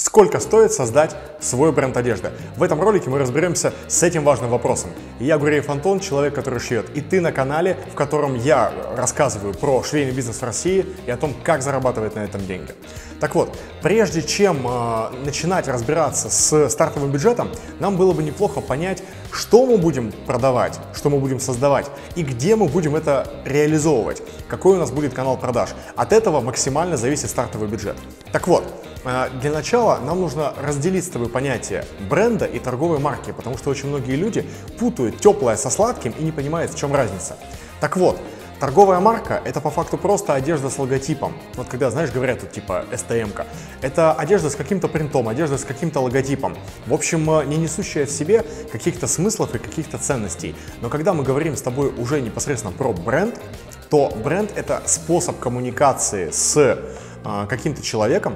It's Сколько стоит создать свой бренд одежды? В этом ролике мы разберемся с этим важным вопросом. Я Гуреев Антон, человек, который шьет. И ты на канале, в котором я рассказываю про швейный бизнес в России и о том, как зарабатывать на этом деньги. Так вот, прежде чем э, начинать разбираться с стартовым бюджетом, нам было бы неплохо понять, что мы будем продавать, что мы будем создавать и где мы будем это реализовывать, какой у нас будет канал продаж. От этого максимально зависит стартовый бюджет. Так вот, а, для начала нам нужно разделить с тобой понятие бренда и торговой марки, потому что очень многие люди путают теплое со сладким и не понимают, в чем разница. Так вот, Торговая марка – это по факту просто одежда с логотипом. Вот когда, знаешь, говорят тут типа STM-ка. Это одежда с каким-то принтом, одежда с каким-то логотипом. В общем, э, не несущая в себе каких-то смыслов и каких-то ценностей. Но когда мы говорим с тобой уже непосредственно про бренд, то бренд – это способ коммуникации с э, каким-то человеком,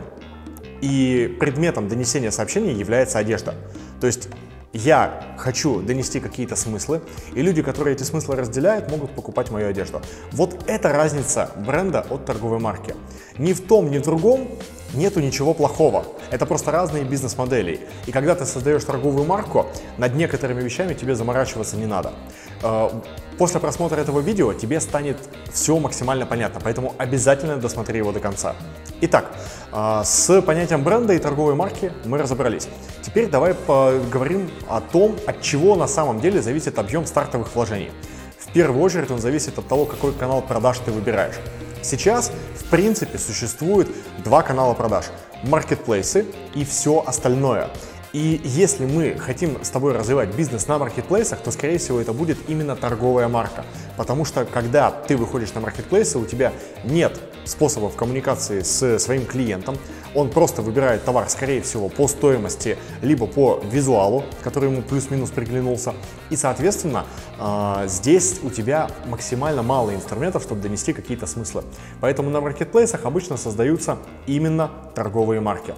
и предметом донесения сообщения является одежда. То есть я хочу донести какие-то смыслы, и люди, которые эти смыслы разделяют, могут покупать мою одежду. Вот это разница бренда от торговой марки. Ни в том, ни в другом нету ничего плохого. Это просто разные бизнес-модели. И когда ты создаешь торговую марку, над некоторыми вещами тебе заморачиваться не надо. Э, после просмотра этого видео тебе станет все максимально понятно, поэтому обязательно досмотри его до конца. Итак, э, с понятием бренда и торговой марки мы разобрались. Теперь давай поговорим о том, от чего на самом деле зависит объем стартовых вложений. В первую очередь он зависит от того, какой канал продаж ты выбираешь. Сейчас, в принципе, существует два канала продаж – маркетплейсы и все остальное – и если мы хотим с тобой развивать бизнес на маркетплейсах, то, скорее всего, это будет именно торговая марка. Потому что, когда ты выходишь на маркетплейсы, у тебя нет способов коммуникации с своим клиентом. Он просто выбирает товар, скорее всего, по стоимости, либо по визуалу, который ему плюс-минус приглянулся. И, соответственно, а, здесь у тебя максимально мало инструментов, чтобы донести какие-то смыслы. Поэтому на маркетплейсах обычно создаются именно торговые марки.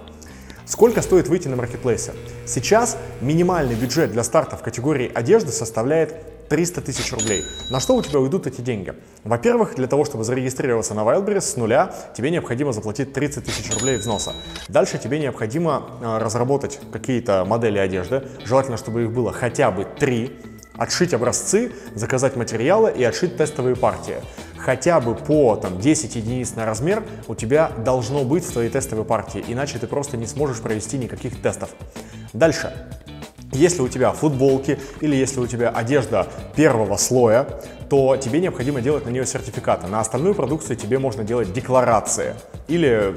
Сколько стоит выйти на маркетплейсе? Сейчас минимальный бюджет для старта в категории одежды составляет 300 тысяч рублей. На что у тебя уйдут эти деньги? Во-первых, для того, чтобы зарегистрироваться на Wildberries с нуля, тебе необходимо заплатить 30 тысяч рублей взноса. Дальше тебе необходимо а, разработать какие-то модели одежды, желательно, чтобы их было хотя бы 3, отшить образцы, заказать материалы и отшить тестовые партии хотя бы по там, 10 единиц на размер у тебя должно быть в твоей тестовой партии, иначе ты просто не сможешь провести никаких тестов. Дальше. Если у тебя футболки или если у тебя одежда первого слоя, то тебе необходимо делать на нее сертификаты. На остальную продукцию тебе можно делать декларации. Или,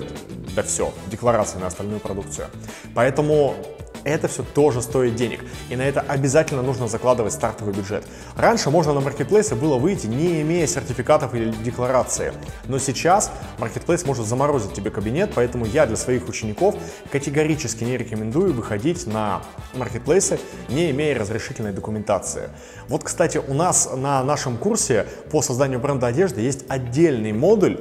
да все, декларации на остальную продукцию. Поэтому это все тоже стоит денег, и на это обязательно нужно закладывать стартовый бюджет. Раньше можно на маркетплейсы было выйти, не имея сертификатов или декларации, но сейчас маркетплейс может заморозить тебе кабинет, поэтому я для своих учеников категорически не рекомендую выходить на маркетплейсы, не имея разрешительной документации. Вот, кстати, у нас на нашем курсе по созданию бренда одежды есть отдельный модуль,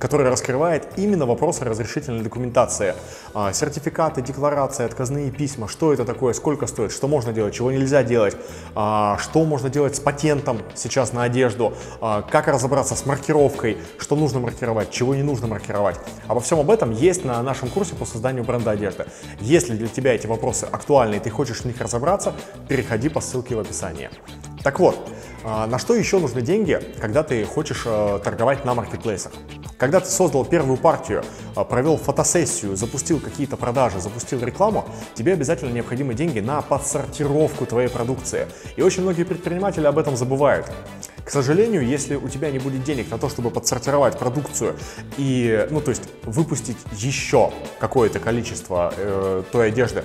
который раскрывает именно вопросы разрешительной документации. А, сертификаты, декларации, отказные письма, что это такое, сколько стоит, что можно делать, чего нельзя делать, а, что можно делать с патентом сейчас на одежду, а, как разобраться с маркировкой, что нужно маркировать, чего не нужно маркировать. Обо всем об этом есть на нашем курсе по созданию бренда одежды. Если для тебя эти вопросы актуальны и ты хочешь в них разобраться, переходи по ссылке в описании. Так вот, на что еще нужны деньги, когда ты хочешь э, торговать на маркетплейсах? Когда ты создал первую партию, а, провел фотосессию, запустил какие-то продажи, запустил рекламу, тебе обязательно необходимы деньги на подсортировку твоей продукции. И очень многие предприниматели об этом забывают. К сожалению, если у тебя не будет денег на то, чтобы подсортировать продукцию и, ну, то есть выпустить еще какое-то количество э, той одежды,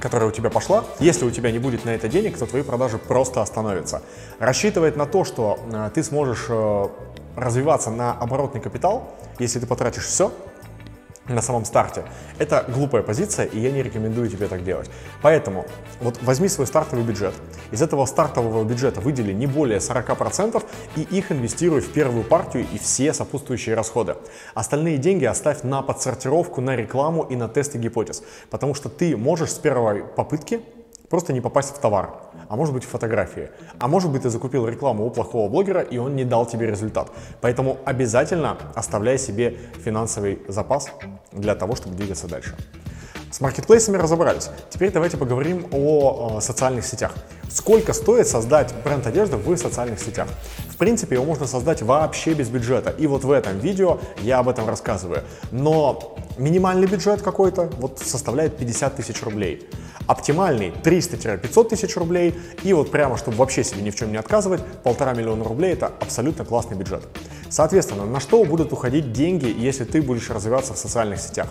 которая у тебя пошла, если у тебя не будет на это денег, то твои продажи просто остановятся. Рассчитывать на то, что э, ты сможешь э, развиваться на оборотный капитал, если ты потратишь все на самом старте, это глупая позиция, и я не рекомендую тебе так делать. Поэтому вот возьми свой стартовый бюджет. Из этого стартового бюджета выдели не более 40% и их инвестируй в первую партию и все сопутствующие расходы. Остальные деньги оставь на подсортировку, на рекламу и на тесты гипотез, потому что ты можешь с первой попытки просто не попасть в товар, а может быть в фотографии. А может быть ты закупил рекламу у плохого блогера и он не дал тебе результат. Поэтому обязательно оставляй себе финансовый запас для того, чтобы двигаться дальше. С маркетплейсами разобрались. Теперь давайте поговорим о э, социальных сетях. Сколько стоит создать бренд одежды в социальных сетях? В принципе, его можно создать вообще без бюджета. И вот в этом видео я об этом рассказываю. Но минимальный бюджет какой-то вот составляет 50 тысяч рублей. Оптимальный 300-500 тысяч рублей. И вот прямо, чтобы вообще себе ни в чем не отказывать, полтора миллиона рублей это абсолютно классный бюджет. Соответственно, на что будут уходить деньги, если ты будешь развиваться в социальных сетях?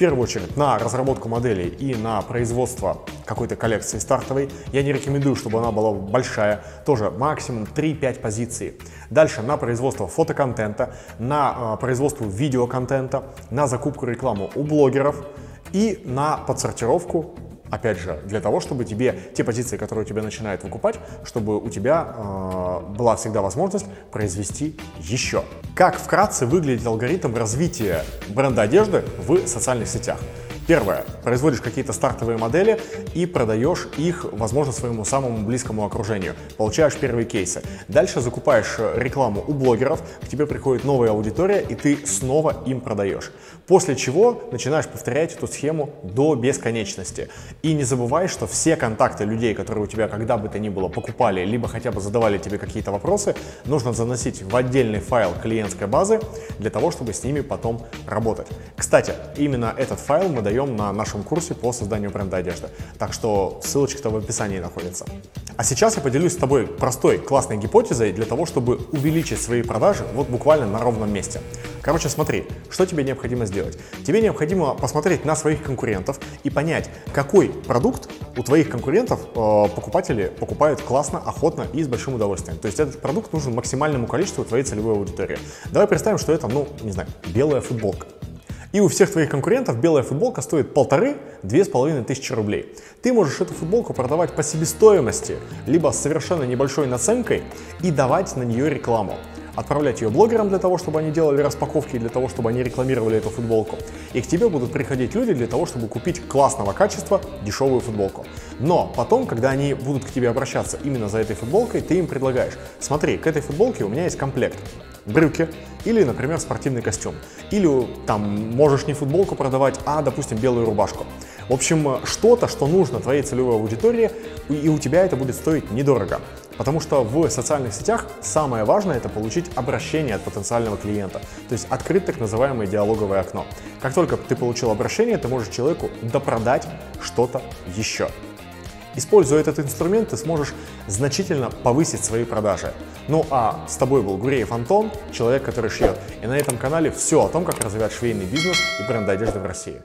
первую очередь на разработку моделей и на производство какой-то коллекции стартовой. Я не рекомендую, чтобы она была большая, тоже максимум 3-5 позиций. Дальше на производство фотоконтента, на э, производство видеоконтента, на закупку рекламы у блогеров и на подсортировку Опять же, для того, чтобы тебе те позиции, которые у тебя начинают выкупать, чтобы у тебя э, была всегда возможность произвести еще. Как вкратце выглядит алгоритм развития бренда одежды в социальных сетях? Первое. Производишь какие-то стартовые модели и продаешь их, возможно, своему самому близкому окружению. Получаешь первые кейсы. Дальше закупаешь рекламу у блогеров, к тебе приходит новая аудитория, и ты снова им продаешь. После чего начинаешь повторять эту схему до бесконечности. И не забывай, что все контакты людей, которые у тебя когда бы то ни было покупали, либо хотя бы задавали тебе какие-то вопросы, нужно заносить в отдельный файл клиентской базы для того, чтобы с ними потом работать. Кстати, именно этот файл мы даем на нашем курсе по созданию бренда одежды. Так что ссылочка-то в описании находится. А сейчас я поделюсь с тобой простой, классной гипотезой для того, чтобы увеличить свои продажи вот буквально на ровном месте. Короче, смотри, что тебе необходимо сделать. Тебе необходимо посмотреть на своих конкурентов и понять, какой продукт у твоих конкурентов э, покупатели покупают классно, охотно и с большим удовольствием. То есть этот продукт нужен максимальному количеству твоей целевой аудитории. Давай представим, что это, ну, не знаю, белая футболка. И у всех твоих конкурентов белая футболка стоит полторы-две с половиной тысячи рублей. Ты можешь эту футболку продавать по себестоимости, либо с совершенно небольшой наценкой и давать на нее рекламу отправлять ее блогерам для того, чтобы они делали распаковки, для того, чтобы они рекламировали эту футболку. И к тебе будут приходить люди для того, чтобы купить классного качества дешевую футболку. Но потом, когда они будут к тебе обращаться именно за этой футболкой, ты им предлагаешь, смотри, к этой футболке у меня есть комплект. Брюки или, например, спортивный костюм. Или там можешь не футболку продавать, а, допустим, белую рубашку. В общем, что-то, что нужно твоей целевой аудитории, и у тебя это будет стоить недорого. Потому что в социальных сетях самое важное это получить обращение от потенциального клиента, то есть открыть так называемое диалоговое окно. Как только ты получил обращение, ты можешь человеку допродать что-то еще. Используя этот инструмент, ты сможешь значительно повысить свои продажи. Ну а с тобой был Гуреев Антон, человек, который шьет. И на этом канале все о том, как развивать швейный бизнес и бренд одежды в России.